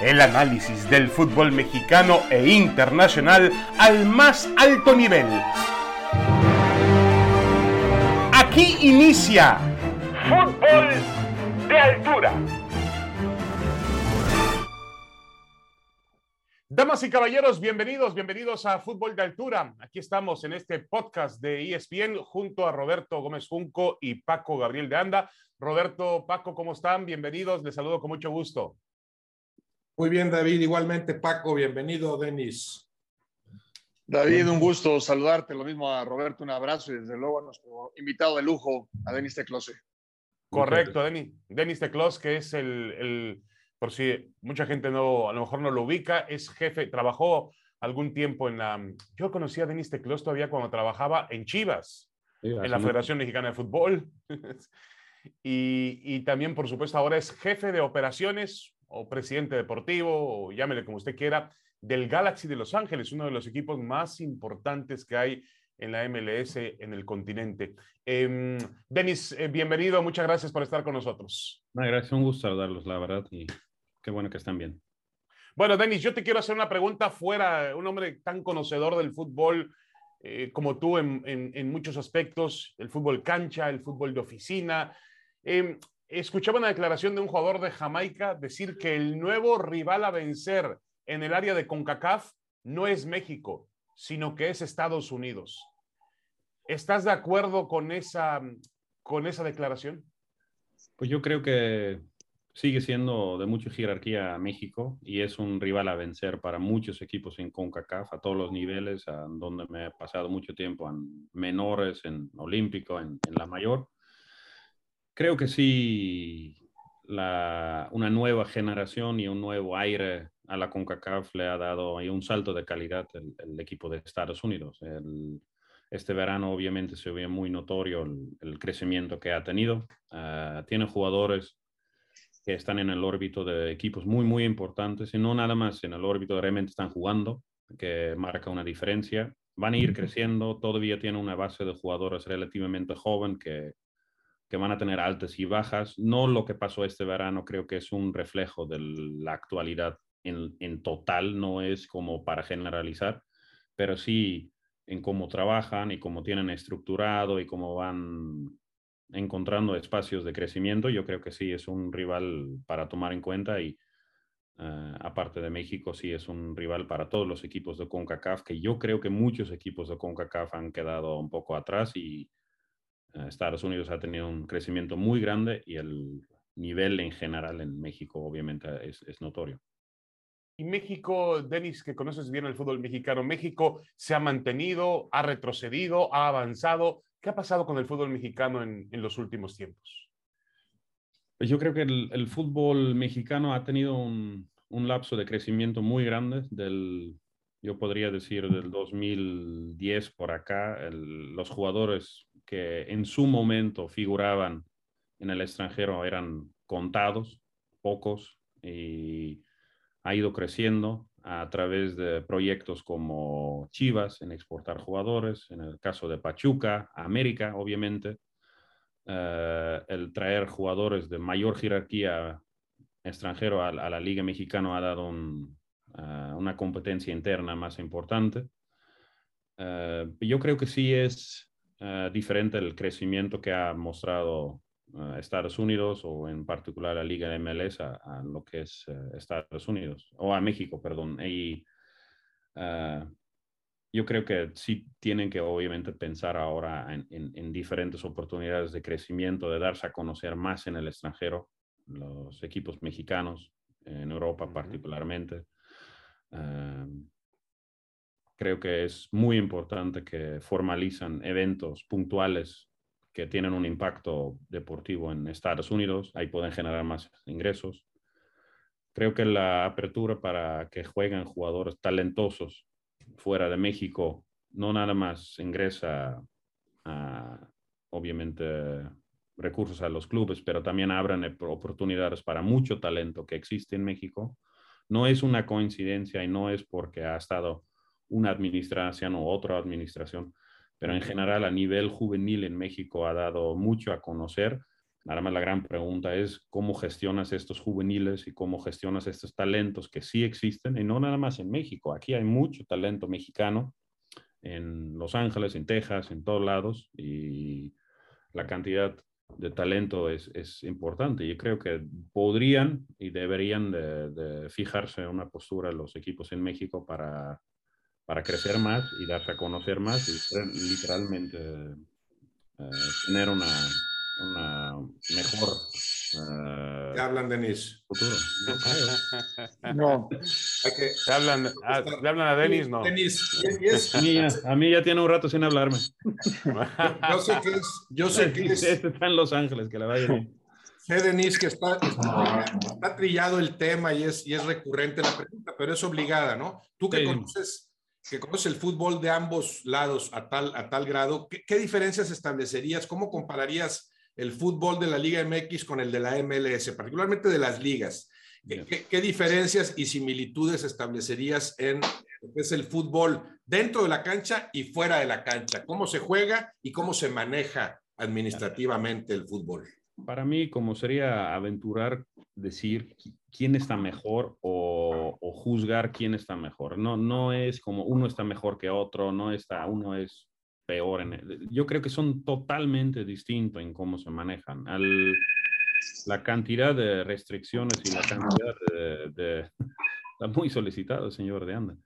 El análisis del fútbol mexicano e internacional al más alto nivel. Aquí inicia Fútbol de Altura. Damas y caballeros, bienvenidos, bienvenidos a Fútbol de Altura. Aquí estamos en este podcast de ESPN junto a Roberto Gómez Junco y Paco Gabriel de Anda. Roberto, Paco, ¿cómo están? Bienvenidos, les saludo con mucho gusto. Muy bien, David. Igualmente, Paco, bienvenido, Denis. David, un gusto saludarte. Lo mismo a Roberto, un abrazo y desde luego a nuestro invitado de lujo, a Denis Teclose. Correcto, Denis. Denis Teclos, que es el, el, por si mucha gente no, a lo mejor no lo ubica, es jefe, trabajó algún tiempo en la... Yo conocí a Denis Teclos todavía cuando trabajaba en Chivas, sí, en la Federación Mexicana de Fútbol. y, y también, por supuesto, ahora es jefe de operaciones o presidente deportivo, o llámele como usted quiera, del Galaxy de Los Ángeles, uno de los equipos más importantes que hay en la MLS en el continente. Eh, Denis, eh, bienvenido, muchas gracias por estar con nosotros. No, gracias, un gusto saludarlos, la verdad, y qué bueno que están bien. Bueno, Denis, yo te quiero hacer una pregunta fuera, un hombre tan conocedor del fútbol eh, como tú en, en, en, muchos aspectos, el fútbol cancha, el fútbol de oficina. Escuchaba una declaración de un jugador de Jamaica decir que el nuevo rival a vencer en el área de CONCACAF no es México, sino que es Estados Unidos. ¿Estás de acuerdo con esa, con esa declaración? Pues yo creo que sigue siendo de mucha jerarquía México y es un rival a vencer para muchos equipos en CONCACAF a todos los niveles, donde me he pasado mucho tiempo en menores, en olímpico, en la mayor creo que sí, la, una nueva generación y un nuevo aire a la CONCACAF le ha dado un salto de calidad el, el equipo de Estados Unidos. El, este verano obviamente se ve muy notorio el, el crecimiento que ha tenido. Uh, tiene jugadores que están en el órbito de equipos muy, muy importantes y no nada más en el órbito realmente están jugando, que marca una diferencia. Van a ir creciendo, todavía tiene una base de jugadores relativamente joven que, que van a tener altas y bajas. No lo que pasó este verano, creo que es un reflejo de la actualidad en, en, total, no es como para generalizar, pero sí en cómo trabajan y cómo tienen estructurado y cómo van encontrando espacios de crecimiento. Yo creo que sí es un rival para tomar en cuenta y uh, aparte de México, sí es un rival para todos los equipos de CONCACAF, que yo creo que muchos equipos de CONCACAF han quedado un poco atrás y Estados Unidos ha tenido un crecimiento muy grande y el nivel en general en México obviamente es, es notorio. Y México, Denis, que conoces bien el fútbol mexicano, México se ha mantenido, ha retrocedido, ha avanzado. ¿Qué ha pasado con el fútbol mexicano en, en los últimos tiempos? Pues yo creo que el, el fútbol mexicano ha tenido un, un, lapso de crecimiento muy grande del, yo podría decir, del 2010 por acá. El, los jugadores que en su momento figuraban en el extranjero eran contados, pocos, y ha ido creciendo a través de proyectos como Chivas en exportar jugadores, en el caso de Pachuca, América, obviamente, uh, el traer jugadores de mayor jerarquía extranjero a, a la Liga Mexicana ha dado un, uh, una competencia interna más importante. Uh, yo creo que sí es uh, diferente el crecimiento que ha mostrado uh, Estados Unidos o en particular la Liga MLS a, a lo que es uh, Estados Unidos o a México, perdón. Y yo creo que sí tienen que obviamente pensar ahora en, en, en, diferentes oportunidades de crecimiento, de darse a conocer más en el extranjero, los equipos mexicanos, en Europa particularmente. Uh, creo que es muy importante que formalizan eventos puntuales que tienen un impacto deportivo en Estados Unidos, ahí pueden generar más ingresos. Creo que la apertura para que jueguen jugadores talentosos fuera de México no nada más ingresa a, obviamente recursos a los clubes, pero también abren oportunidades para mucho talento que existe en México. No es una coincidencia y no es porque ha estado una administración o otra administración, pero en general a nivel juvenil en México ha dado mucho a conocer Nada más la gran pregunta es cómo gestionas estos juveniles y cómo gestionas estos talentos que sí existen, y no nada más en México. Aquí hay mucho talento mexicano, en Los Ángeles, en Texas, en todos lados, y la cantidad de talento es, importante. Yo creo que podrían y deberían de, fijarse en una postura los equipos en México para, para crecer más y darse a conocer más y literalmente eh, tener una, una mejor uh, ¿Qué hablan, Denis? Futuro. No. que, ¿Te hablan, a, ¿Le hablan a Denis? No. Denis, a, mí ya, a mí ya tiene un rato sin hablarme. yo sé que es. Yo sé que es. Este está en Los Ángeles, que la vaya bien. Sé, Denis, que está, está, está, trillado el tema y es, y es recurrente la pregunta, pero es obligada, ¿no? Tú que conoces que conoces el fútbol de ambos lados a tal, a tal grado, ¿qué, ¿qué, diferencias establecerías? ¿Cómo compararías el fútbol de la Liga MX con el de la MLS, particularmente de las ligas. ¿Qué, diferencias y similitudes establecerías en lo que es el fútbol dentro de la cancha y fuera de la cancha? ¿Cómo se juega y cómo se maneja administrativamente el fútbol? Para mí, como sería aventurar decir quién está mejor o, juzgar quién está mejor. No, no es como uno está mejor que otro, no está, uno es peor. En yo creo que son totalmente distintos en cómo se manejan. Al, la cantidad de restricciones y la cantidad de... está muy solicitado, señor de Anda.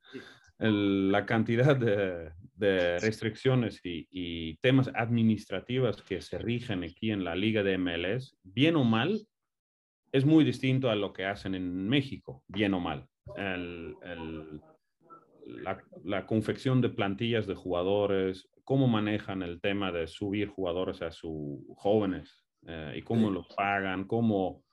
La cantidad de, de restricciones y, y, temas administrativos que se rigen aquí en la liga de MLS, bien o mal, es muy distinto a lo que hacen en México, bien o mal. El, el, la, la, confección de plantillas de jugadores, cómo manejan el tema de subir jugadores a sus jóvenes eh, y cómo los pagan, cómo,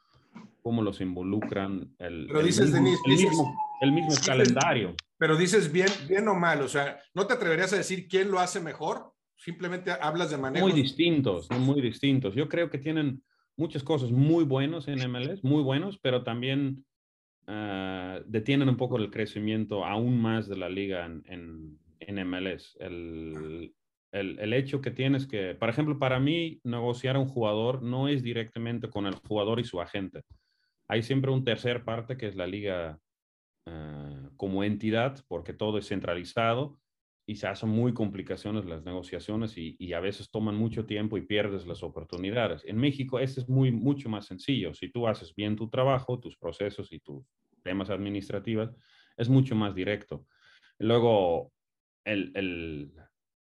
cómo los involucran. El, pero dices, mismo, mismo, el mismo calendario. Pero dices bien, bien o mal, o sea, ¿no te atreverías a decir quién lo hace mejor? Simplemente hablas de manera Muy distintos, muy distintos. Yo creo que tienen muchas cosas muy buenas en MLS, muy buenos, pero también uh, detienen un poco el crecimiento aún más de la liga en, en, en MLS. El, el, el, hecho que tienes que, por ejemplo, para mí, negociar a un jugador no es directamente con el jugador y su agente. Hay siempre un tercer parte que es la liga uh, como entidad, porque todo es centralizado y se hacen muy complicaciones las negociaciones y, y, a veces toman mucho tiempo y pierdes las oportunidades. En México, este es muy, mucho más sencillo. Si tú haces bien tu trabajo, tus procesos y tus temas administrativos, es mucho más directo. Luego, el, el,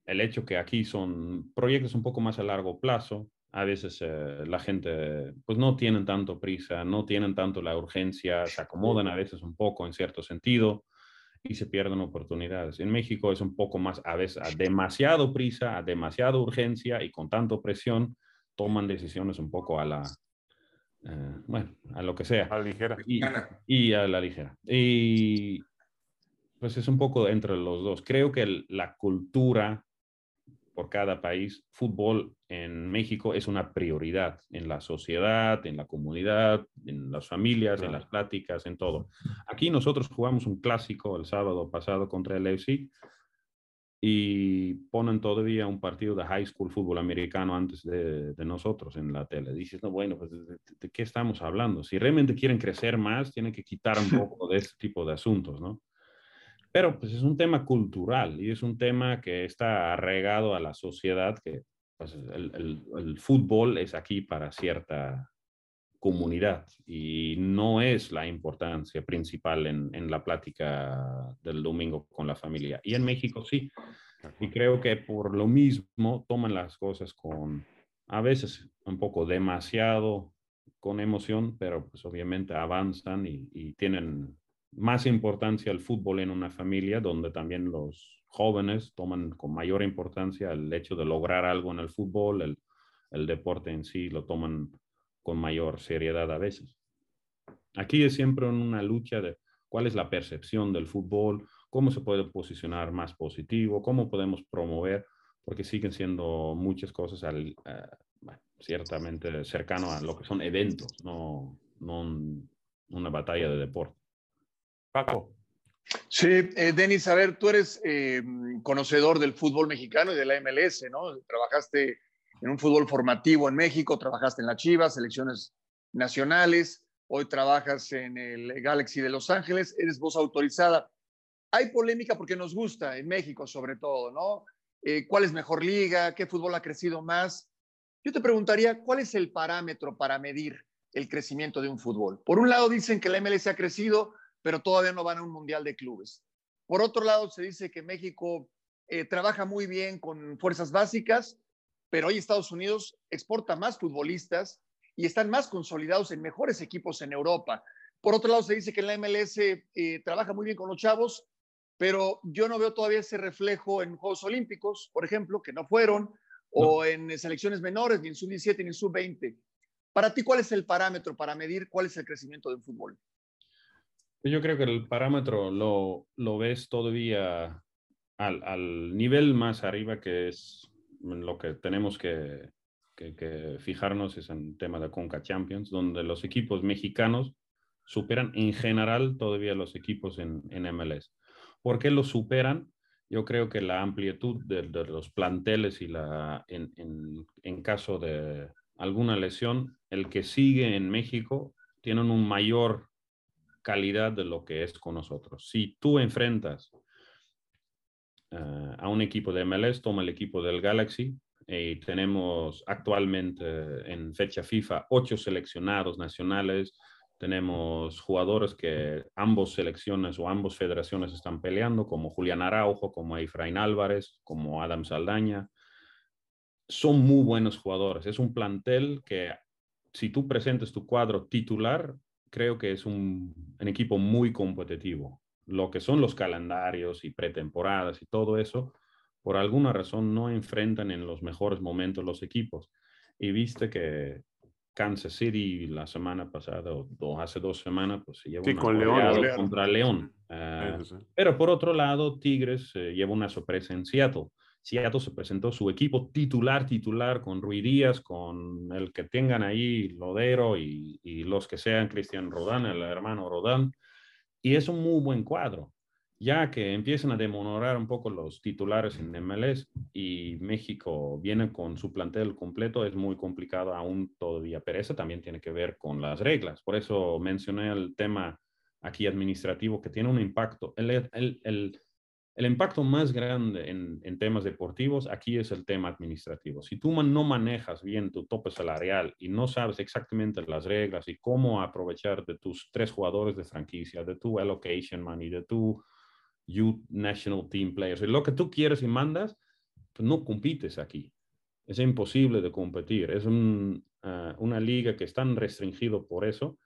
el hecho que aquí son proyectos un poco más a largo plazo, a veces eh, la gente pues no tienen tanto prisa, no tienen tanto la urgencia, se acomodan a veces un poco en cierto sentido y se pierden oportunidades. En México es un poco más, a veces, a demasiado prisa, a demasiada urgencia y con tanto presión toman decisiones un poco a la, eh, bueno, a lo que sea. A la ligera. Y, y, a la ligera. Y pues es un poco entre los dos. Creo que el, la cultura por cada país, fútbol en México es una prioridad en la sociedad, en la comunidad, en las familias, en las pláticas, en todo. Aquí nosotros jugamos un clásico el sábado pasado contra el FC y ponen todavía un partido de high school fútbol americano antes de, de nosotros en la tele. Dices, no, bueno, pues ¿de, ¿de, qué estamos hablando? Si realmente quieren crecer más, tienen que quitar un poco de este tipo de asuntos, ¿no? Pero pues es un tema cultural y es un tema que está arraigado a la sociedad, que pues, el, el, el, fútbol es aquí para cierta comunidad y no es la importancia principal en, en, la plática del domingo con la familia. Y en México sí. Y creo que por lo mismo toman las cosas con, a veces un poco demasiado con emoción, pero pues obviamente avanzan y, y tienen más importancia el fútbol en una familia donde también los jóvenes toman con mayor importancia el hecho de lograr algo en el fútbol, el, el deporte en sí lo toman con mayor seriedad a veces. Aquí es siempre una lucha de cuál es la percepción del fútbol, cómo se puede posicionar más positivo, cómo podemos promover, porque siguen siendo muchas cosas al, uh, ciertamente cercano a lo que son eventos, no, no un, una batalla de deporte. Paco. Sí, eh, Denis, a ver, tú eres eh, conocedor del fútbol mexicano y de la MLS, ¿no? Trabajaste en un fútbol formativo en México, trabajaste en la Chivas, selecciones nacionales, hoy trabajas en el Galaxy de Los Ángeles, eres voz autorizada. Hay polémica porque nos gusta en México sobre todo, ¿no? Eh, ¿Cuál es mejor liga? ¿Qué fútbol ha crecido más? Yo te preguntaría, ¿cuál es el parámetro para medir el crecimiento de un fútbol? Por un lado dicen que la MLS ha crecido, pero todavía no van a un mundial de clubes. Por otro lado se dice que México eh, trabaja muy bien con fuerzas básicas, pero hoy Estados Unidos exporta más futbolistas y están más consolidados en mejores equipos en Europa. Por otro lado, se dice que la MLS eh, trabaja muy bien con los chavos, pero yo no veo todavía ese reflejo en Juegos Olímpicos, por ejemplo, que no fueron, o en selecciones menores, ni en sub-17 ni en sub-20. Para ti, ¿cuál es el parámetro para medir cuál es el crecimiento del fútbol? Yo creo que el parámetro lo, lo ves todavía al, al, nivel más arriba, que es lo que tenemos que, que, que fijarnos, es en tema de Conca Champions, donde los equipos mexicanos superan en general todavía los equipos en, en MLS. ¿Por qué los superan? Yo creo que la amplitud de, de los planteles y la, en, en, en, caso de alguna lesión, el que sigue en México tienen un mayor calidad de lo que es con nosotros. Si tú enfrentas uh, a un equipo de MLS, toma el equipo del Galaxy, y tenemos actualmente en fecha FIFA ocho seleccionados nacionales, tenemos jugadores que ambos selecciones o ambos federaciones están peleando, como Julián Araujo, como Efraín Álvarez, como Adam Saldaña. Son muy buenos jugadores. Es un plantel que si tú presentes tu cuadro titular, creo que es un, un equipo muy competitivo. Lo que son los calendarios y pretemporadas y todo eso, por alguna razón no enfrentan en los mejores momentos los equipos. Y viste que Kansas City la semana pasada o, hace dos semanas, pues se lleva sí, con León, contra León. Uh, sí, sí. Pero por otro lado, Tigres eh, lleva una sorpresa en Seattle. Seattle se presentó su equipo titular, titular, con Rui Díaz, con el que tengan ahí Lodero y, los que sean Cristian Rodán, el hermano Rodán. Y es un muy buen cuadro ya que empiezan a demorar un poco los titulares en MLS y México viene con su plantel completo, es muy complicado aún todavía, pero eso también tiene que ver con las reglas. Por eso mencioné el tema aquí administrativo que tiene un impacto. El, el, el impacto más grande en, en, temas deportivos aquí es el tema administrativo. Si tú no manejas bien tu tope salarial y no sabes exactamente las reglas y cómo aprovechar de tus tres jugadores de franquicia, de tu allocation money, de tu Youth National Team Players. Lo que tú quieres y mandas, pues no compites aquí. Es imposible de competir. Es un, uh, una liga que es tan restringido por eso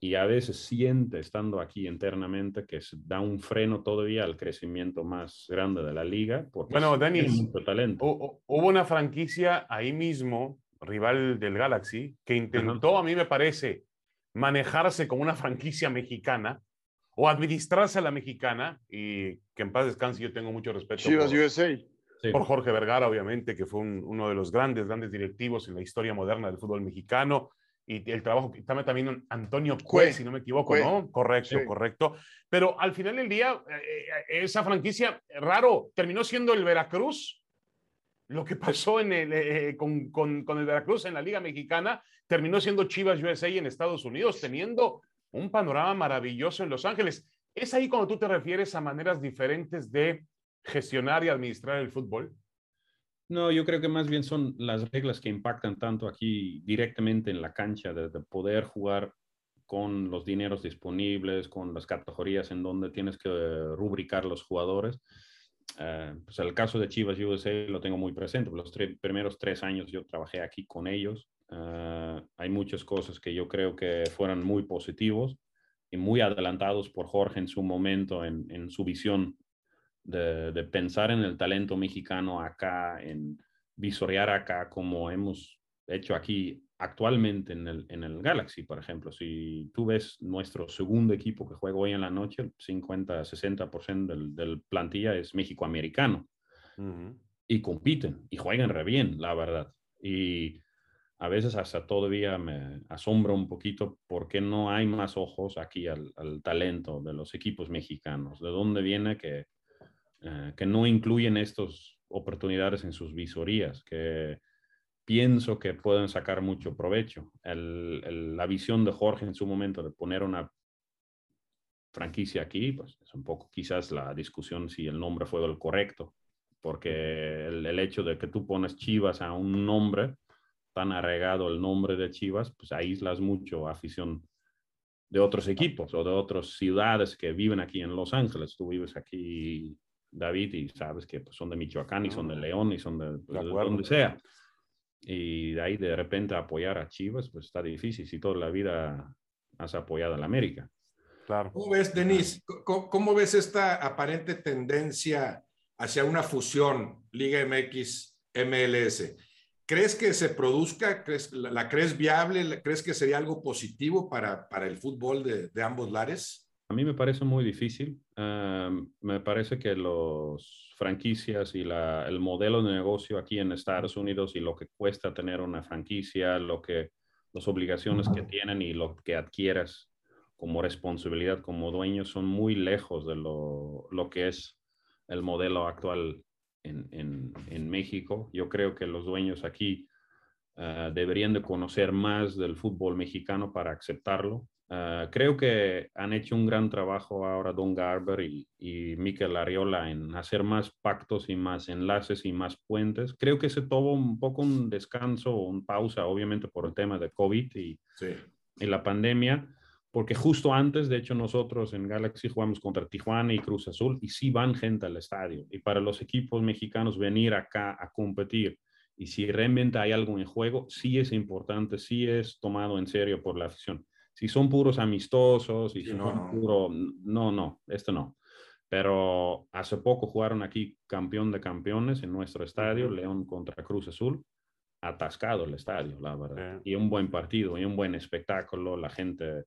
y a veces siente, estando aquí internamente, que se da un freno todavía al crecimiento más grande de la liga. Porque bueno, Denis, mucho talento. Hubo una franquicia ahí mismo, rival del Galaxy, que intentó, a mí me parece, manejarse como una franquicia mexicana o administrarse a la mexicana, y que en paz descanse, yo tengo mucho respeto Chivas por, USA. Por Jorge Vergara, obviamente, que fue un, uno de los grandes, grandes directivos en la historia moderna del fútbol mexicano, y el trabajo que también, también Antonio Cue, si no me equivoco, Cue. ¿no? Correcto, sí. correcto. Pero al final del día, eh, esa franquicia, raro, terminó siendo el Veracruz. Lo que pasó en el, eh, con, con, con el Veracruz en la Liga Mexicana terminó siendo Chivas USA en Estados Unidos, teniendo un panorama maravilloso en Los Ángeles. ¿Es ahí cuando tú te refieres a maneras diferentes de gestionar y administrar el fútbol? No, yo creo que más bien son las reglas que impactan tanto aquí directamente en la cancha, de, de poder jugar con los dineros disponibles, con las categorías en donde tienes que rubricar los jugadores. Uh, pues el caso de Chivas USA lo tengo muy presente. Los tres, primeros tres años yo trabajé aquí con ellos. Uh, hay muchas cosas que yo creo que fueron muy positivos y muy adelantados por Jorge en su momento, en, en su visión de, de, pensar en el talento mexicano acá, en visorear acá como hemos hecho aquí actualmente en el, en el Galaxy, por ejemplo. Si tú ves nuestro segundo equipo que juega hoy en la noche, el 50-60% del, del plantilla es México-americano. Uh -huh. Y compiten y juegan re bien, la verdad. Y a veces hasta todavía me asombra un poquito por qué no hay más ojos aquí al, al talento de los equipos mexicanos. ¿De dónde viene que, eh, que no incluyen estas oportunidades en sus visorías? Que pienso que pueden sacar mucho provecho. la visión de Jorge en su momento de poner una franquicia aquí, pues es un poco quizás la discusión si el nombre fue el correcto, porque el, el hecho de que tú pones Chivas a un nombre, tan arraigado el nombre de Chivas, pues aíslas mucho afición de otros equipos o de otras ciudades que viven aquí en Los Ángeles. Tú vives aquí, David, y sabes que pues, son de Michoacán y son de León y son de, pues, donde sea. Y de ahí de repente apoyar a Chivas, pues está difícil si toda la vida has apoyado a la América. Claro. ¿Cómo ves, Denis? ¿Cómo, ves esta aparente tendencia hacia una fusión Liga MX, MLS? ¿Crees que se produzca? ¿Crees, la, crees viable? ¿Crees que sería algo positivo para, para el fútbol de, de, ambos lares? A mí me parece muy difícil. Me parece que los franquicias y la, el modelo de negocio aquí en Estados Unidos y lo que cuesta tener una franquicia, lo que, las obligaciones que tienen y lo que adquieras como responsabilidad como dueño son muy lejos de lo, lo que es el modelo actual en, México. Yo creo que los dueños aquí ah, deberían de conocer más del fútbol mexicano para aceptarlo. Ah, creo que han hecho un gran trabajo ahora Don Garber y, y Miquel Ariola en hacer más pactos y más enlaces y más puentes. Creo que se tomó un poco un descanso, un pausa, obviamente por el tema de COVID y, y la pandemia porque justo antes, de hecho, nosotros en Galaxy jugamos contra Tijuana y Cruz Azul y sí van gente al estadio. Y para los equipos mexicanos venir acá a competir y si realmente hay algo en juego, sí es importante, sí es tomado en serio por la afición. Si son puros amistosos y si no, son puro, no, no, esto no. Pero hace poco jugaron aquí campeón de campeones en nuestro estadio, León contra Cruz Azul, atascado el estadio, la verdad. Y un buen partido, y un buen espectáculo, la gente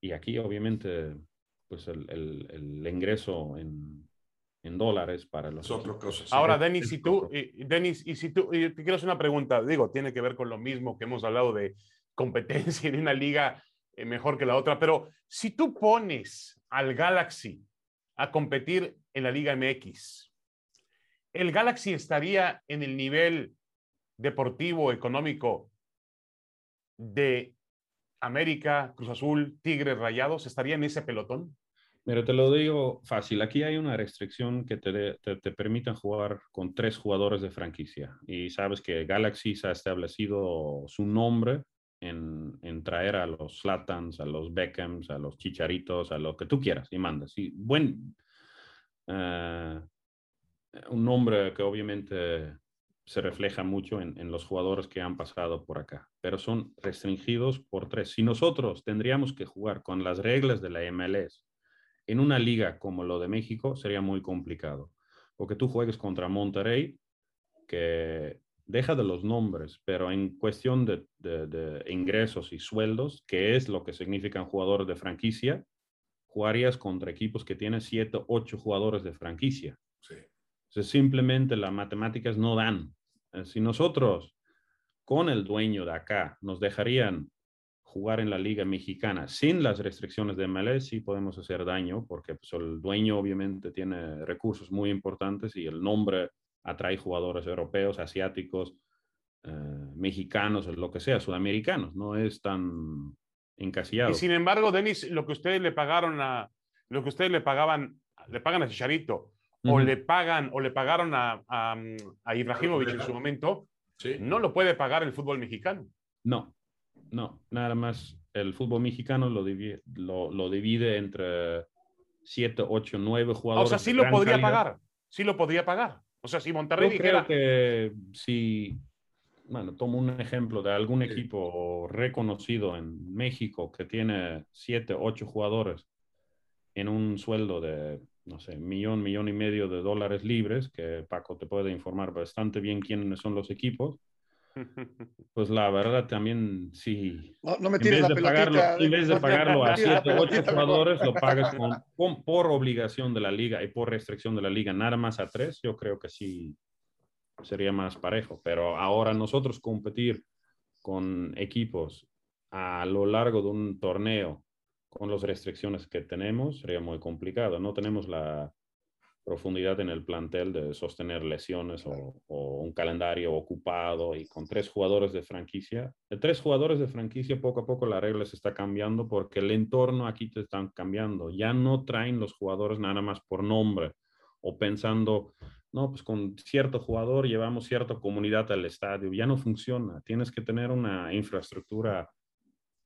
y aquí obviamente pues el, el, ingreso en, en, dólares para los... otras cosas. Ahora, Denis, y tú, y, Denis, y si tú, te quiero hacer una pregunta, digo, tiene que ver con lo mismo que hemos hablado de competencia en una liga eh, mejor que la otra, pero si tú pones al Galaxy a competir en la Liga MX, ¿el Galaxy estaría en el nivel deportivo, económico de América, Cruz Azul, Tigres, Rayados, ¿estaría en ese pelotón? Pero te lo digo fácil, aquí hay una restricción que te, te, te jugar con tres jugadores de franquicia. Y sabes que Galaxy se ha establecido su nombre en, en, traer a los Slatans, a los Beckhams, a los Chicharitos, a lo que tú quieras y mandas. Y buen, uh, un nombre que obviamente se refleja mucho en, los jugadores que han pasado por acá, pero son restringidos por tres. Si nosotros tendríamos que jugar con las reglas de la MLS en una liga como lo de México, sería muy complicado, porque tú juegues contra Monterrey, que deja de los nombres, pero en cuestión de, ingresos y sueldos, que es lo que significan jugadores de franquicia, jugarías contra equipos que tienen siete, ocho jugadores de franquicia. Sí. simplemente las matemáticas no dan. Eh, si nosotros con el dueño de acá nos dejarían jugar en la liga mexicana sin las restricciones de MLS, sí podemos hacer daño porque pues, el dueño obviamente tiene recursos muy importantes y el nombre atrae jugadores europeos, asiáticos, eh, mexicanos, lo que sea, sudamericanos, no es tan encasillado. Y sin embargo, Denis, lo que ustedes le pagaron a, lo que ustedes le pagaban, le pagan a Chicharito, o le pagan o le pagaron a, a, a Ibrahimovic en su momento, no lo puede pagar el fútbol mexicano. No, no, nada más el fútbol mexicano lo divide, lo, lo divide entre 7, 8, 9 jugadores. O sea, sí lo podría pagar, sí lo podría pagar. O sea, si Monterrey Yo creo que si, bueno, tomo un ejemplo de algún equipo reconocido en México que tiene 7, 8 jugadores en un sueldo de no sé, millón, millón y medio de dólares libres, que Paco te puede informar bastante bien quiénes son los equipos, pues la verdad también sí. No, me tires la de pagarlo, En vez de pagarlo a 7 o 8 jugadores, lo pagas con, por obligación de la liga y por restricción de la liga, nada más a 3, yo creo que sí sería más parejo. Pero ahora nosotros competir con equipos a lo largo de un torneo con las restricciones que tenemos sería muy complicado. No tenemos la, profundidad en el plantel de sostener lesiones o, un calendario ocupado y con tres jugadores de franquicia. De tres jugadores de franquicia, poco a poco la regla se está cambiando porque el entorno aquí te están cambiando. Ya no traen los jugadores nada más por nombre o pensando, no, pues con cierto jugador llevamos cierta comunidad al estadio. Ya no funciona. Tienes que tener una infraestructura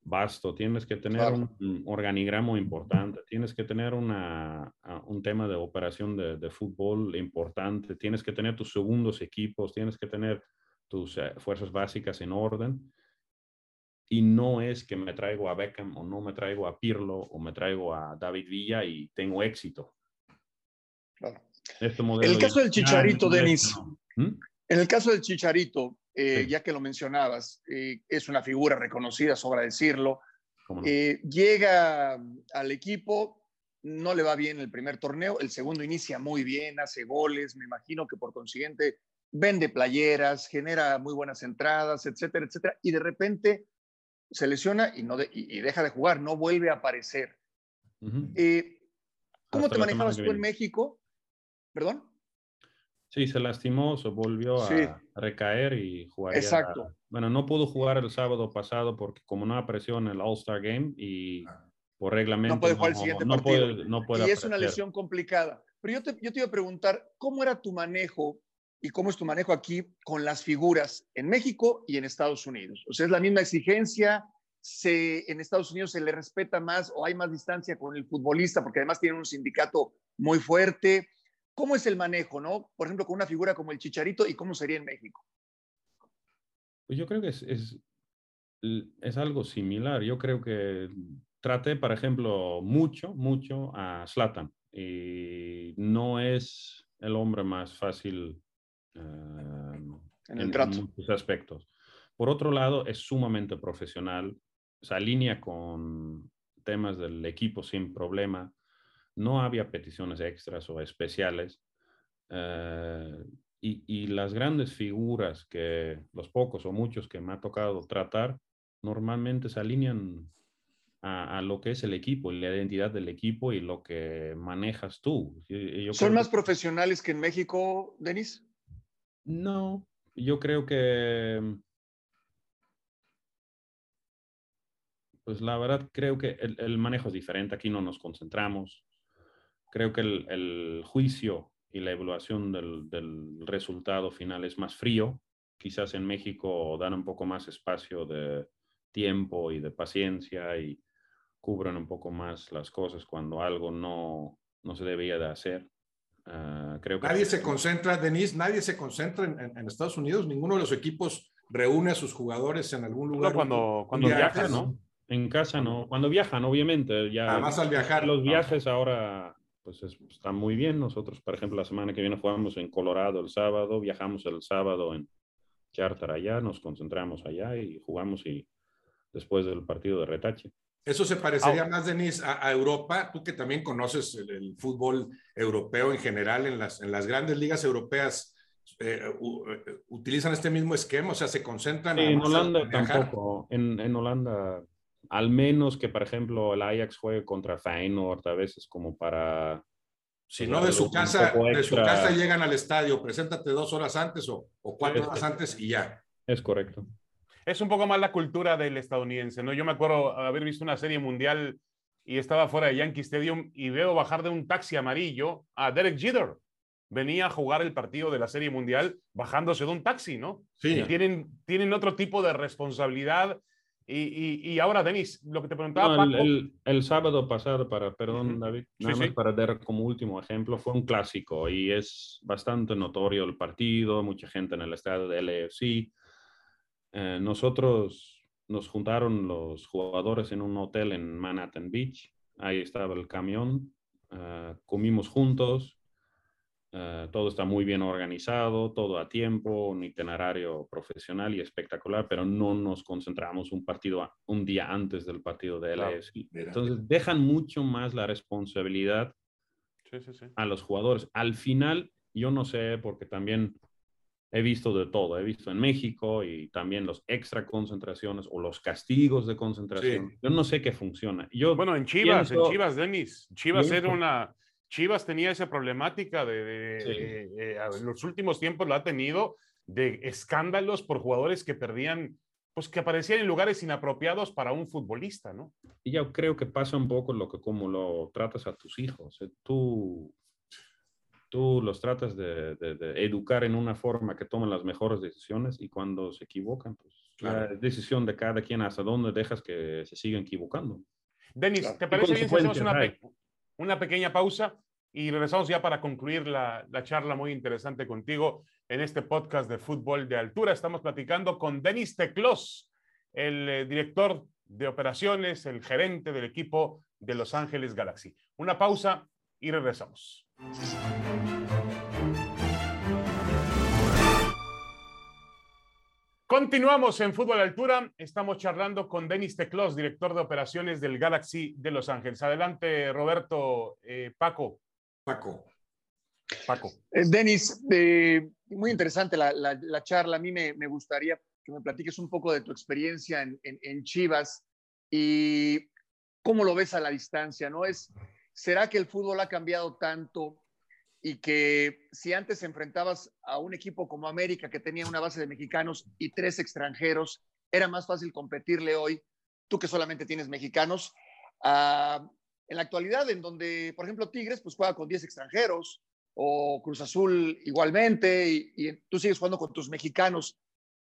vasto, tienes que tener un, organigramo importante, tienes que tener una, un tema de operación de, fútbol importante, tienes que tener tus segundos equipos, tienes que tener tus eh, fuerzas básicas en orden. Y no es que me traigo a Beckham o no me traigo a Pirlo o me traigo a David Villa y tengo éxito. Claro. Este el caso del Chicharito, Denis, ¿Mm? en el caso del Chicharito, eh, ya que lo mencionabas, eh, es una figura reconocida, sobra decirlo. Eh, llega al equipo, no le va bien el primer torneo, el segundo inicia muy bien, hace goles, me imagino que por consiguiente vende playeras, genera muy buenas entradas, etcétera, etcétera, y de repente se lesiona y, no y, deja de jugar, no vuelve a aparecer. ¿Cómo te manejabas tú en México? ¿Perdón? Sí, se lastimó, se volvió a recaer y jugaría. Exacto. Bueno, no pudo jugar el sábado pasado porque como no apareció en el All-Star Game y por reglamento... No puede jugar el siguiente partido. no puede y es una lesión complicada. Pero yo te, yo te iba a preguntar, ¿cómo era tu manejo y cómo es tu manejo aquí con las figuras en México y en Estados Unidos? O sea, ¿es la misma exigencia? Se, ¿En Estados Unidos se le respeta más o hay más distancia con el futbolista porque además tienen un sindicato muy fuerte? ¿Cómo es el manejo, no? Por ejemplo, con una figura como el Chicharito y cómo sería en México. Pues yo creo que es, es, es algo similar. Yo creo que traté, por ejemplo, mucho, mucho a Slatan y no es el hombre más fácil eh, en, el trato. muchos aspectos. Por otro lado, es sumamente profesional, se alinea con temas del equipo sin problema no había peticiones extras o especiales. Eh, y, las grandes figuras que los pocos o muchos que me ha tocado tratar normalmente se alinean a, lo que es el equipo y la identidad del equipo y lo que manejas tú. ¿Son más profesionales que en México, Denis? No, yo creo que pues la verdad creo que el, el, manejo es diferente. Aquí no nos concentramos creo que el, juicio y la evaluación del, resultado final es más frío. Quizás en México dan un poco más espacio de tiempo y de paciencia y cubren un poco más las cosas cuando algo no, no se debía de hacer. Ah, creo que nadie se concentra, Denise, nadie se concentra en, Estados Unidos, ninguno de los equipos reúne a sus jugadores en algún lugar. cuando, cuando viajan, ¿no? En casa no. Cuando viajan, obviamente. Ya, Además al viajar. Los viajes ahora pues está muy bien. Nosotros, por ejemplo, la semana que viene jugamos en Colorado el sábado, viajamos el sábado en charter allá, nos concentramos allá y jugamos y después del partido de retache. Eso se parecería más, Denis, a, Europa. Tú que también conoces el, fútbol europeo en general, en las, en las grandes ligas europeas, eh, eh, utilizan este mismo esquema, o sea, se concentran. en Holanda tampoco. En, en Holanda al menos que, por ejemplo, el Ajax juegue contra Feyenoord a veces como para... Si no, de su, casa, de su casa llegan al estadio, preséntate dos horas antes o, cuatro horas antes y ya. Es correcto. Es un poco más la cultura del estadounidense, ¿no? Yo me acuerdo haber visto una serie mundial y estaba fuera de Yankee Stadium y veo bajar de un taxi amarillo a Derek Jeter. Venía a jugar el partido de la serie mundial bajándose de un taxi, ¿no? Sí. tienen, tienen otro tipo de responsabilidad y, y, ahora, Denis, lo que te preguntaba. el, el, sábado pasado, para, perdón, David, nada más para dar como último ejemplo, fue un clásico y es bastante notorio el partido, mucha gente en el estadio de LFC. Eh, nosotros nos juntaron los jugadores en un hotel en Manhattan Beach, ahí estaba el camión, eh, comimos juntos, eh, todo está muy bien organizado, todo a tiempo, un itinerario profesional y espectacular, pero no nos concentramos un partido un día antes del partido de LSI. Entonces dejan mucho más la responsabilidad a los jugadores. Al final, yo no sé, porque también he visto de todo, he visto en México y también los extra concentraciones o los castigos de concentración. Yo no sé qué funciona. Yo bueno, en Chivas, en Chivas, Denis, Chivas era una Chivas tenía esa problemática de, eh, en los últimos tiempos lo ha tenido de escándalos por jugadores que perdían, pues que aparecían en lugares inapropiados para un futbolista, ¿no? Y yo creo que pasa un poco lo que como lo tratas a tus hijos. Tú, tú los tratas de, educar en una forma que tomen las mejores decisiones y cuando se equivocan, pues la decisión de cada quien hasta dónde dejas que se sigan equivocando. Denis, ¿te parece bien si hacemos una, una pequeña pausa y regresamos ya para concluir la, charla muy interesante contigo en este podcast de fútbol de altura. Estamos platicando con Denis Teclos, el eh, director de operaciones, el gerente del equipo de Los Ángeles Galaxy. Una pausa y regresamos. Continuamos en Fútbol Altura. Estamos charlando con Denis Teclos, director de operaciones del Galaxy de Los Ángeles. Adelante, Roberto. Eh, Paco. Paco. Paco. Eh, Denis, muy interesante la, charla. A mí me, gustaría que me platiques un poco de tu experiencia en, Chivas y cómo lo ves a la distancia, ¿no? Es, ¿Será que el fútbol ha cambiado tanto y que si antes enfrentabas a un equipo como América que tenía una base de mexicanos y tres extranjeros, era más fácil competirle hoy, tú que solamente tienes mexicanos, en la actualidad en donde, por ejemplo, Tigres pues juega con 10 extranjeros o Cruz Azul igualmente y, tú sigues jugando con tus mexicanos.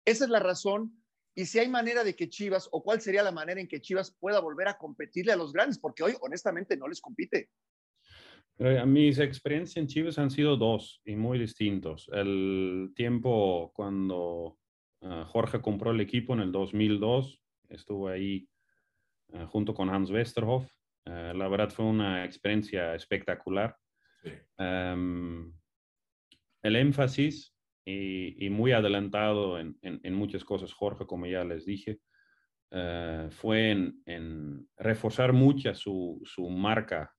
Esa es la razón y si hay manera de que Chivas o cuál sería la manera en que Chivas pueda volver a competirle a los grandes, porque hoy honestamente no les compite. Eh, mis experiencias en Chivas han sido dos y muy distintos. El tiempo cuando ah, Jorge compró el equipo en el 2002, estuve ahí ah, junto con Hans Westerhoff. Eh, la verdad fue una experiencia espectacular. Em, el énfasis y, muy adelantado en, muchas cosas, Jorge, como ya les dije, eh, fue en, reforzar mucho su, su marca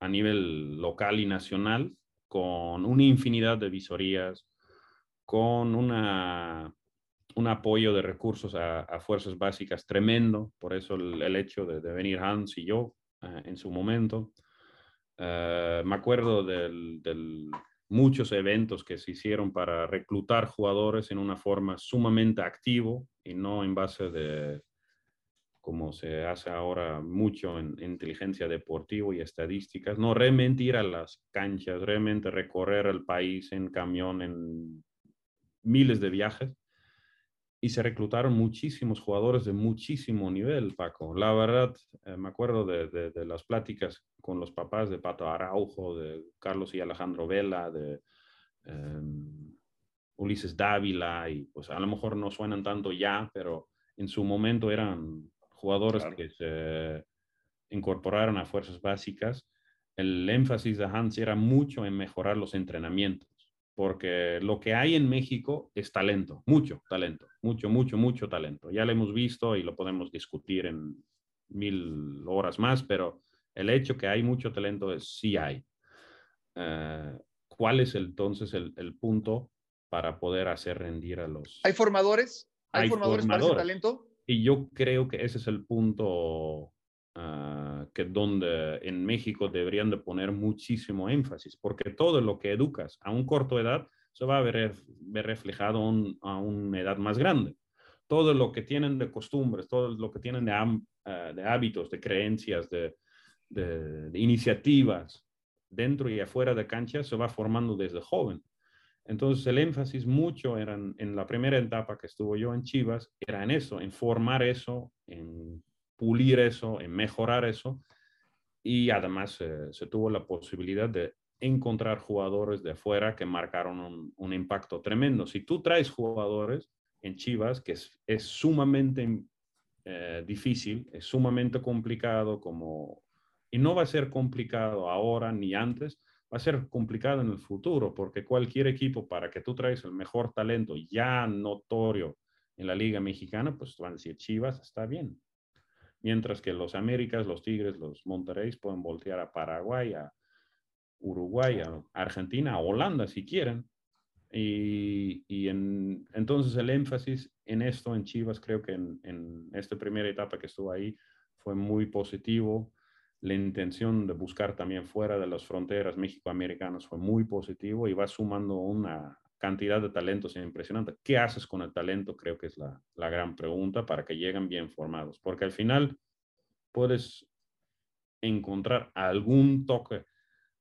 a nivel local y nacional, con una infinidad de visorías, con una, un apoyo de recursos a, fuerzas básicas tremendo, por eso el, hecho de, venir Hans y yo eh, en su momento. Eh, me acuerdo de muchos eventos que se hicieron para reclutar jugadores en una forma sumamente activo y no en base de, como se hace ahora mucho en, inteligencia deportiva y estadísticas, no realmente ir a las canchas, realmente recorrer el país en camión, en miles de viajes. Y se reclutaron muchísimos jugadores de muchísimo nivel, Paco. La verdad, eh, me acuerdo de, las pláticas con los papás de Pato Araujo, de Carlos y Alejandro Vela, de em, Ulises Dávila, y pues a lo mejor no suenan tanto ya, pero en su momento eran jugadores que se incorporaron a fuerzas básicas, el énfasis de Hans era mucho en mejorar los entrenamientos, porque lo que hay en México es talento, mucho talento, mucho, mucho, mucho talento. Ya lo hemos visto y lo podemos discutir en mil horas más, pero el hecho que hay mucho talento es sí hay. Eh, ¿Cuál es entonces el, punto para poder hacer rendir a los... ¿Hay formadores? ¿Hay, formadores, para ese talento? Y yo creo que ese es el punto ah, que donde en México deberían de poner muchísimo énfasis, porque todo lo que educas a un corto edad se va a ver, reflejado a una edad más grande. Todo lo que tienen de costumbres, todo lo que tienen de, de hábitos, de creencias, de iniciativas dentro y afuera de cancha se va formando desde joven. Entonces el énfasis mucho era en, la primera etapa que estuvo yo en Chivas, era en eso, en formar eso, en pulir eso, en mejorar eso. Y además eh, se tuvo la posibilidad de encontrar jugadores de afuera que marcaron un, impacto tremendo. Si tú traes jugadores en Chivas, que es, sumamente eh, difícil, es sumamente complicado, como, y no va a ser complicado ahora ni antes, va a ser complicado en el futuro porque cualquier equipo para que tú traes el mejor talento ya notorio en la liga mexicana, pues van a decir Chivas está bien. Mientras que los Américas, los Tigres, los Monterrey pueden voltear a Paraguay, a Uruguay, a Argentina, a Holanda si quieren. Y, y en, entonces el énfasis en esto en Chivas creo que en, en esta primera etapa que estuvo ahí fue muy positivo la intención de buscar también fuera de las fronteras méxico-americanas fue muy positivo y va sumando una cantidad de talentos impresionante. ¿Qué haces con el talento? Creo que es la, la gran pregunta para que lleguen bien formados, porque al final puedes encontrar algún toque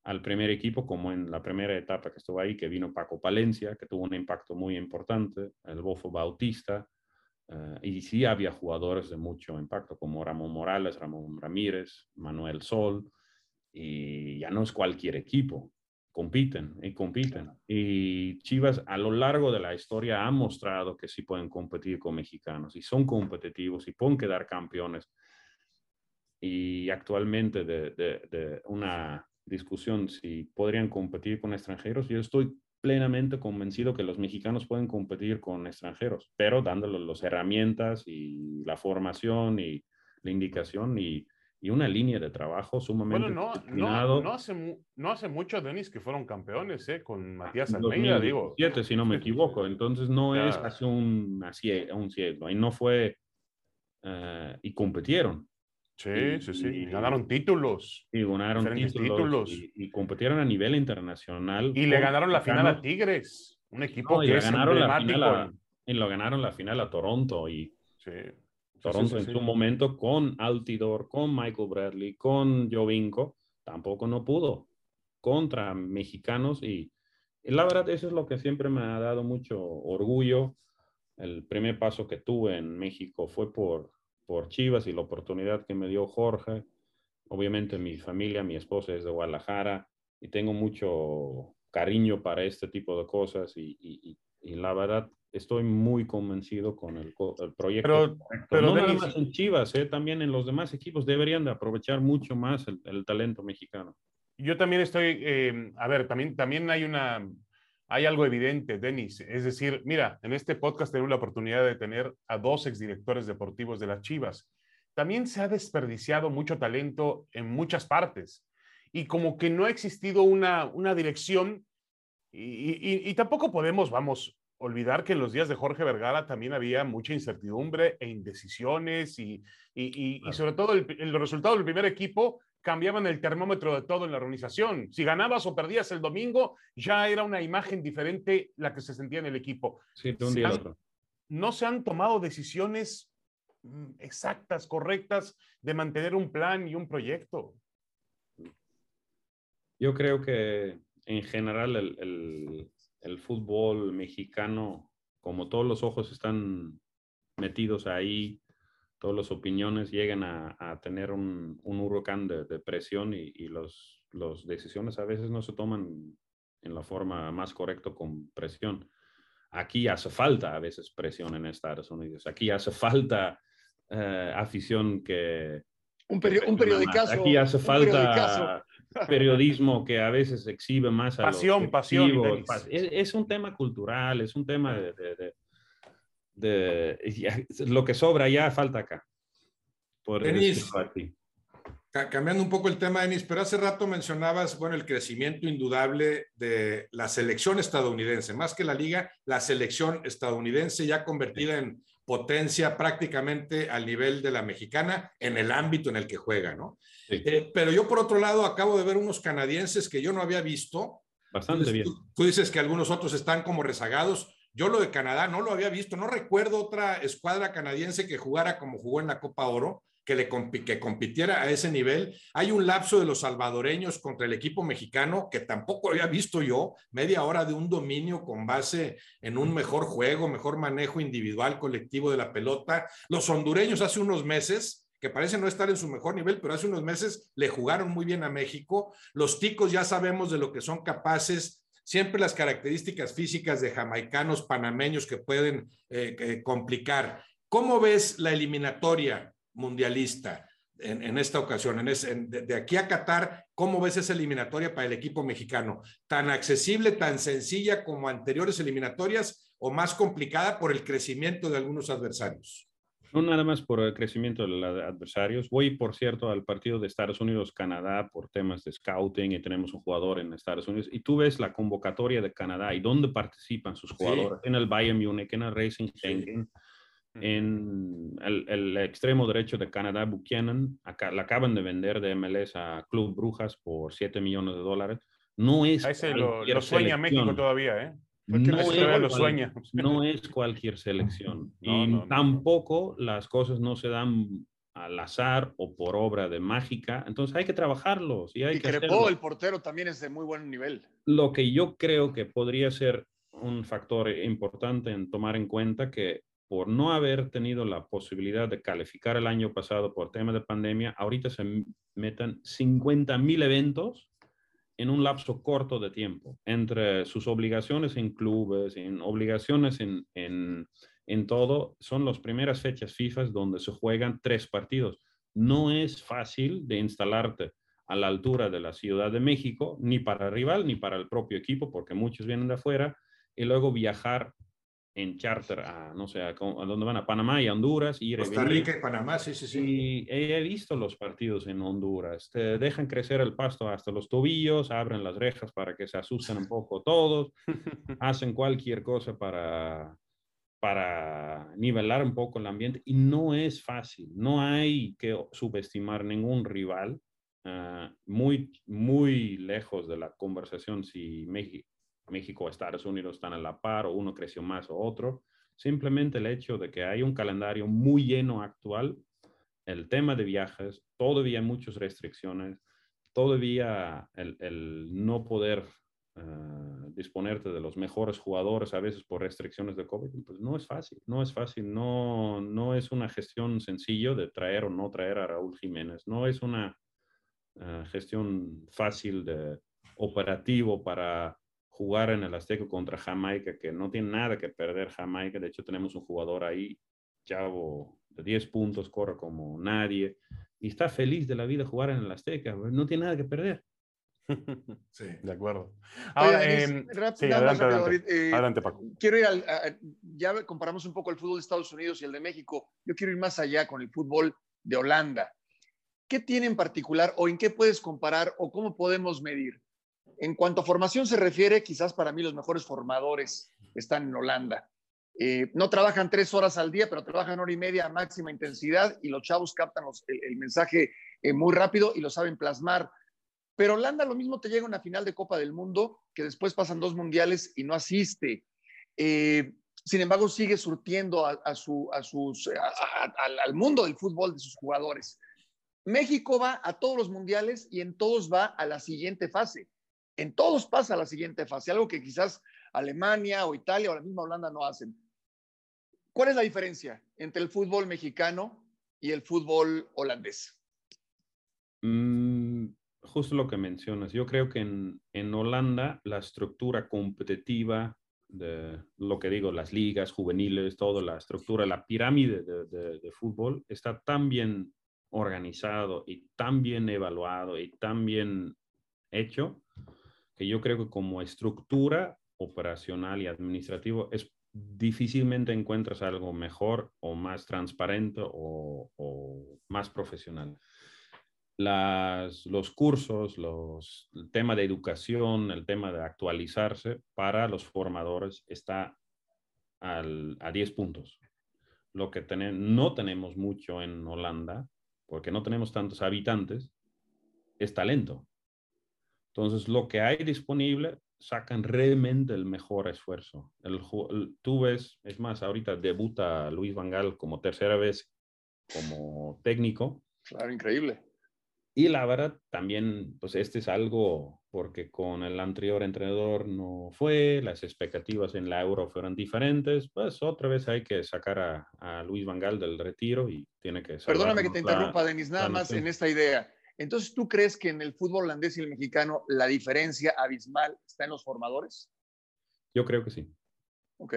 al primer equipo, como en la primera etapa que estuvo ahí, que vino Paco Palencia, que tuvo un impacto muy importante, el Bofo Bautista, eh, y sí había jugadores de mucho impacto, como Ramón Morales, Ramón Ramírez, Manuel Sol, y ya no es cualquier equipo, compiten y compiten. Y Chivas a lo largo de la historia ha mostrado que sí pueden competir con mexicanos, y son competitivos, y pueden quedar campeones. Y actualmente de, de, de una discusión si podrían competir con extranjeros, yo estoy plenamente convencido que los mexicanos pueden competir con extranjeros, pero dándoles las herramientas y la formación y la indicación y, y una línea de trabajo sumamente bueno, no, no, no, hace, no hace mucho, Denis, que fueron campeones, ¿eh? Con Matías Almeida, digo. si no me equivoco. Entonces no es así un, un cielo. Ahí no fue... Uh, y competieron. Sí, sí, sí. Y, ganaron títulos. Y ganaron títulos. Y, competieron a nivel internacional. Y le ganaron la final a Tigres, un equipo que es ganaron la final y lo ganaron la final a Toronto. Y sí. Toronto en su momento con Altidor, con Michael Bradley, con Jovinko, tampoco no pudo contra mexicanos. Y, y la verdad, eso es lo que siempre me ha dado mucho orgullo. El primer paso que tuve en México fue por por Chivas y la oportunidad que me dio Jorge. Obviamente mi familia, mi esposa es de Guadalajara y tengo mucho cariño para este tipo de cosas y, y, y la verdad estoy muy convencido con el, el proyecto. Pero, no nada más en Chivas, ¿eh? también en los demás equipos deberían de aprovechar mucho más el, el talento mexicano. Yo también estoy, eh, a ver, también, también hay una, hay algo evidente, Denis. Es decir, mira, en este podcast tenemos la oportunidad de tener a dos exdirectores deportivos de las Chivas. También se ha desperdiciado mucho talento en muchas partes y como que no ha existido una, una dirección y, y, tampoco podemos, vamos, olvidar que en los días de Jorge Vergara también había mucha incertidumbre e indecisiones y, y sobre todo el, el, resultado del primer equipo cambiaban el termómetro de todo en la organización. Si ganabas o perdías el domingo, ya era una imagen diferente la que se sentía en el equipo. Sí, de un día otro. No se han tomado decisiones mm, exactas, correctas, de mantener un plan y un proyecto. Yo creo que en general el, el, el fútbol mexicano, como todos los ojos están metidos ahí, todas las opiniones llegan a, a tener un, un, huracán de, de presión y, y las los decisiones a veces no se toman en la forma más correcta con presión. Aquí hace falta a veces presión en Estados Unidos. Aquí hace falta uh, afición que... Un, peri un periodicazo. Aquí hace falta periodismo que a veces exhibe más a pasión, los pasión. Es, es, un tema cultural, es un tema de, de, de de, lo que sobra ya falta acá. Por Denis, cambiando un poco el tema, Denis, pero hace rato mencionabas, bueno, el crecimiento indudable de la selección estadounidense, más que la liga, la selección estadounidense ya convertida en potencia prácticamente al nivel de la mexicana en el ámbito en el que juega, ¿no? Sí. Eh, pero yo por otro lado acabo de ver unos canadienses que yo no había visto. Bastante bien. Tú dices que algunos otros están como rezagados. Yo lo de Canadá no lo había visto, no recuerdo otra escuadra canadiense que jugara como jugó en la Copa Oro, que, le que compitiera a ese nivel. Hay un lapso de los salvadoreños contra el equipo mexicano que tampoco había visto yo, media hora de un dominio con base en un mejor juego, mejor manejo individual, colectivo de la pelota. Los hondureños hace unos meses que parece no estar en su mejor nivel, pero hace unos meses le jugaron muy bien a México. Los ticos ya sabemos de lo que son capaces siempre las características físicas de jamaicanos, panameños que pueden eh, eh, complicar. ¿Cómo ves la eliminatoria mundialista en, en esta ocasión? En de, de, aquí a Qatar, ¿cómo ves esa eliminatoria para el equipo mexicano? ¿Tan accesible, tan sencilla como anteriores eliminatorias o más complicada por el crecimiento de algunos adversarios? No nada más por el crecimiento de los adversarios. Voy, por cierto, al partido de Estados Unidos-Canadá por temas de scouting y tenemos un jugador en Estados Unidos. Y tú ves la convocatoria de Canadá y dónde participan sus jugadores. Sí. En el Bayern Munich, en el Racing Schengen. En el, extremo derecho de Canadá, Buchanan, acá, la acaban de vender de MLS a Club Brujas por 7 millones de dólares. No es. ese lo, sueña México todavía, ¿eh? No es, lo sueña. no es, cualquier selección. y tampoco las cosas no se dan al azar o por obra de mágica. Entonces hay que trabajarlos. Y, hay que el portero, también es de muy buen nivel. Lo que yo creo que podría ser un factor importante en tomar en cuenta que por no haber tenido la posibilidad de calificar el año pasado por tema de pandemia, ahorita se metan 50 mil eventos en un lapso corto de tiempo, entre sus obligaciones en clubes, en obligaciones en, en, en todo, son las primeras fechas FIFA donde se juegan tres partidos. No es fácil de instalarte a la altura de la Ciudad de México, ni para el rival, ni para el propio equipo, porque muchos vienen de afuera, y luego viajar en charter a, no sé, a, dónde van, a Panamá y a Honduras. Y Costa Rica y Panamá, sí, sí, sí. Y he visto los partidos en Honduras. Te dejan crecer el pasto hasta los tobillos, abren las rejas para que se asusten un poco todos, hacen cualquier cosa para, para nivelar un poco el ambiente y no es fácil. No hay que subestimar ningún rival. Ah, muy, muy lejos de la conversación si México, México o Estados Unidos están a la par o uno creció más o otro. Simplemente el hecho de que hay un calendario muy lleno actual, el tema de viajes, todavía hay muchas restricciones, todavía el, el no poder uh, disponerte de los mejores jugadores a veces por restricciones de COVID, pues no es fácil, no es fácil, no, no es una gestión sencillo de traer o no traer a Raúl Jiménez, no es una uh, gestión fácil de operativo para jugar en el Azteca contra Jamaica, que no tiene nada que perder Jamaica. De hecho, tenemos un jugador ahí, Chavo, de 10 puntos, corre como nadie, y está feliz de la vida jugar en el Azteca. No tiene nada que perder. Sí, de acuerdo. Ahora, em, adelante, Paco. Quiero ir al. ya comparamos un poco el fútbol de Estados Unidos y el de México. Yo quiero ir más allá con el fútbol de Holanda. ¿Qué tiene en particular o en qué puedes comparar o cómo podemos medir en cuanto a formación se refiere, quizás para mí los mejores formadores están en Holanda. Eh, no trabajan tres horas al día, pero trabajan hora y media a máxima intensidad y los chavos captan el, mensaje eh, muy rápido y lo saben plasmar. Pero Holanda lo mismo te llega a una final de Copa del Mundo, que después pasan dos mundiales y no asiste. Eh, sin embargo, sigue surtiendo al mundo del fútbol de sus jugadores. México va a todos los mundiales y en todos va a la siguiente fase en todos pasa la siguiente fase, algo que quizás Alemania o Italia o la misma Holanda no hacen. ¿Cuál es la diferencia entre el fútbol mexicano y el fútbol holandés? Mm, justo lo que mencionas. Yo creo que en, Holanda la estructura competitiva de lo que digo, las ligas juveniles, toda la estructura, la pirámide de, de fútbol está tan bien organizado y tan bien evaluado y tan bien hecho que yo creo que como estructura operacional y administrativo es difícilmente encuentras algo mejor o más transparente o, más profesional. Las, los cursos, los, el tema de educación, el tema de actualizarse para los formadores está al, a 10 puntos. Lo que no tenemos mucho en Holanda, porque no tenemos tantos habitantes, es talento. Entonces, lo que hay disponible, sacan realmente el mejor esfuerzo. El, tú ves, es más, ahorita debuta Luis Vangal como tercera vez como técnico. Claro, increíble. Y la verdad, también, pues este es algo porque con el anterior entrenador no fue, las expectativas en la Euro fueron diferentes, pues otra vez hay que sacar a, a Luis Vangal del retiro y tiene que... Perdóname que te interrumpa, Denis, nada más en esta idea. Entonces, ¿tú crees que en el fútbol holandés y el mexicano la diferencia abismal está en los formadores? Yo creo que sí. Ok.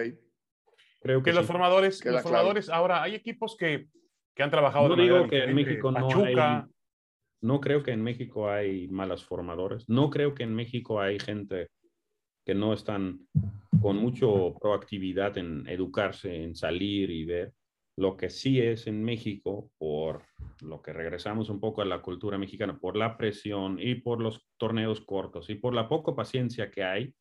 Creo que, los formadores, los formadores, ahora hay equipos que, que han trabajado. No digo que en México no hay, no creo que en México hay malos formadores. No creo que en México hay gente que no están con mucho proactividad en educarse, en salir y ver. Lo que sí es en México, por lo que regresamos un poco a la cultura mexicana, por la presión y por los torneos cortos y por la poca paciencia que hay,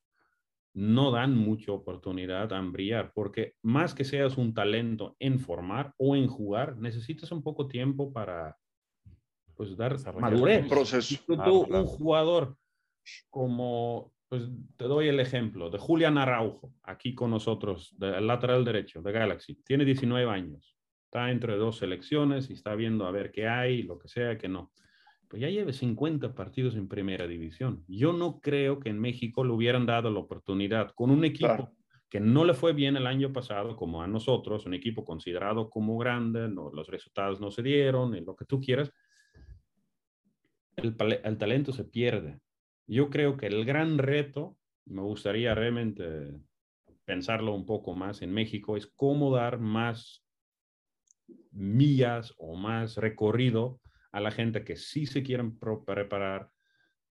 no dan mucha oportunidad a brillar, porque más que seas un talento en formar o en jugar, necesitas un poco tiempo para pues dar madurez. Proceso. Un jugador como, pues te doy el ejemplo de Julián Araujo, aquí con nosotros, del lateral derecho de Galaxy, tiene 19 años, está entre dos selecciones y está viendo a ver qué hay, lo que sea, que no. Pues ya lleve 50 partidos en primera división. Yo no creo que en México le hubieran dado la oportunidad con un equipo que no le fue bien el año pasado, como a nosotros, un equipo considerado como grande, no, los resultados no se dieron, y lo que tú quieras. El, el talento se pierde. Yo creo que el gran reto, me gustaría realmente pensarlo un poco más en México, es cómo dar más millas o más recorrido a la gente que sí se quieren preparar,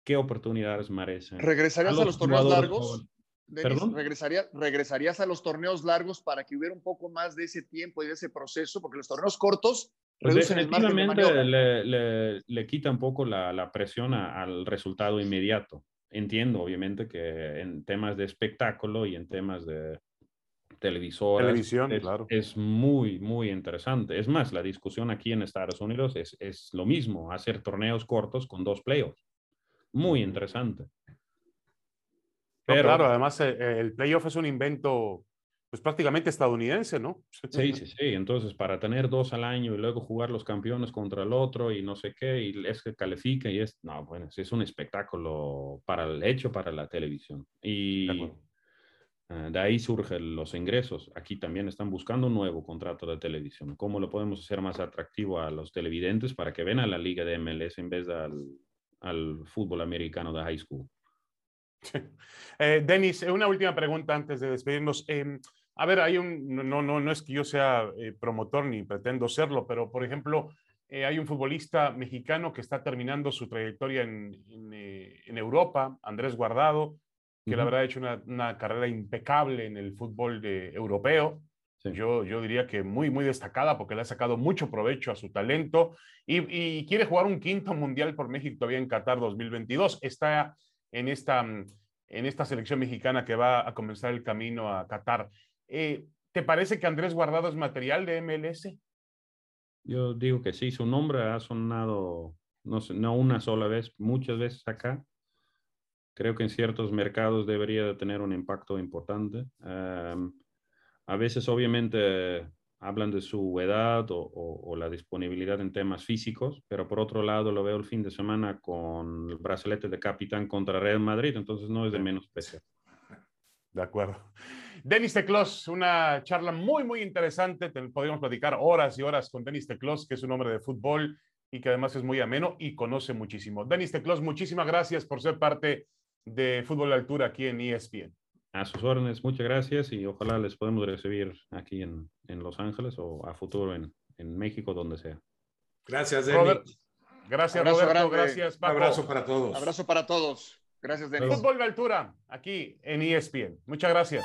qué oportunidades merecen. ¿Regresarías a los, torneos largos? ¿regresaría, ¿Regresarías a los torneos largos para que hubiera un poco más de ese tiempo y de ese proceso? Porque los torneos cortos pues definitivamente le, le, le, quita un poco la, la presión al resultado inmediato. Entiendo, obviamente, que en temas de espectáculo y en temas de televisor televisión, es, claro. es muy, muy interesante. Es más, la discusión aquí en Estados Unidos es, es lo mismo, hacer torneos cortos con dos playoffs. Muy interesante. Pero, claro, además eh, el playoff es un invento pues prácticamente estadounidense, ¿no? Sí, sí, sí. Entonces, para tener dos al año y luego jugar los campeones contra el otro y no sé qué, y es que califica y es, no, bueno, es un espectáculo para el hecho para la televisión. Y eh, de ahí surgen los ingresos. Aquí también están buscando un nuevo contrato de televisión. ¿Cómo lo podemos hacer más atractivo a los televidentes para que ven a la liga de MLS en vez de al, fútbol americano de high school? Eh, Denis, eh, una última pregunta antes de despedirnos. Em, a ver, hay un, no, no, no es que yo sea promotor ni pretendo serlo, pero por ejemplo, hay un futbolista mexicano que está terminando su trayectoria en, en Europa, Andrés Guardado, que la verdad ha hecho una, carrera impecable en el fútbol de, europeo. Yo, yo diría que muy, muy destacada porque le ha sacado mucho provecho a su talento y, quiere jugar un quinto mundial por México todavía en Qatar 2022. Está en esta, en esta selección mexicana que va a comenzar el camino a Qatar. Eh, ¿Te parece que Andrés Guardado es material de MLS? Yo digo que sí, su nombre ha sonado no, no una sola vez, muchas veces acá creo que en ciertos mercados debería de tener un impacto importante. a veces obviamente hablan de su edad o, la disponibilidad en temas físicos, pero por otro lado lo veo el fin de semana con el brazalete de capitán contra Real Madrid, entonces no es de menos peso. De acuerdo. Denis Teclos, una charla muy, muy interesante. podríamos platicar horas y horas con Denis Teclos, que es un hombre de fútbol y que además es muy ameno y conoce muchísimo. Denis Teclos, muchísimas gracias por ser parte de fútbol de altura aquí en ESPN. A sus órdenes, muchas gracias y ojalá les podemos recibir aquí en, en Los Ángeles o a futuro en, en México, donde sea. Gracias, Denis. Gracias, Roberto. Gracias, Paco. Abrazo para todos. Abrazo para todos. Gracias, Denis. Fútbol de altura, aquí en ESPN. Muchas gracias.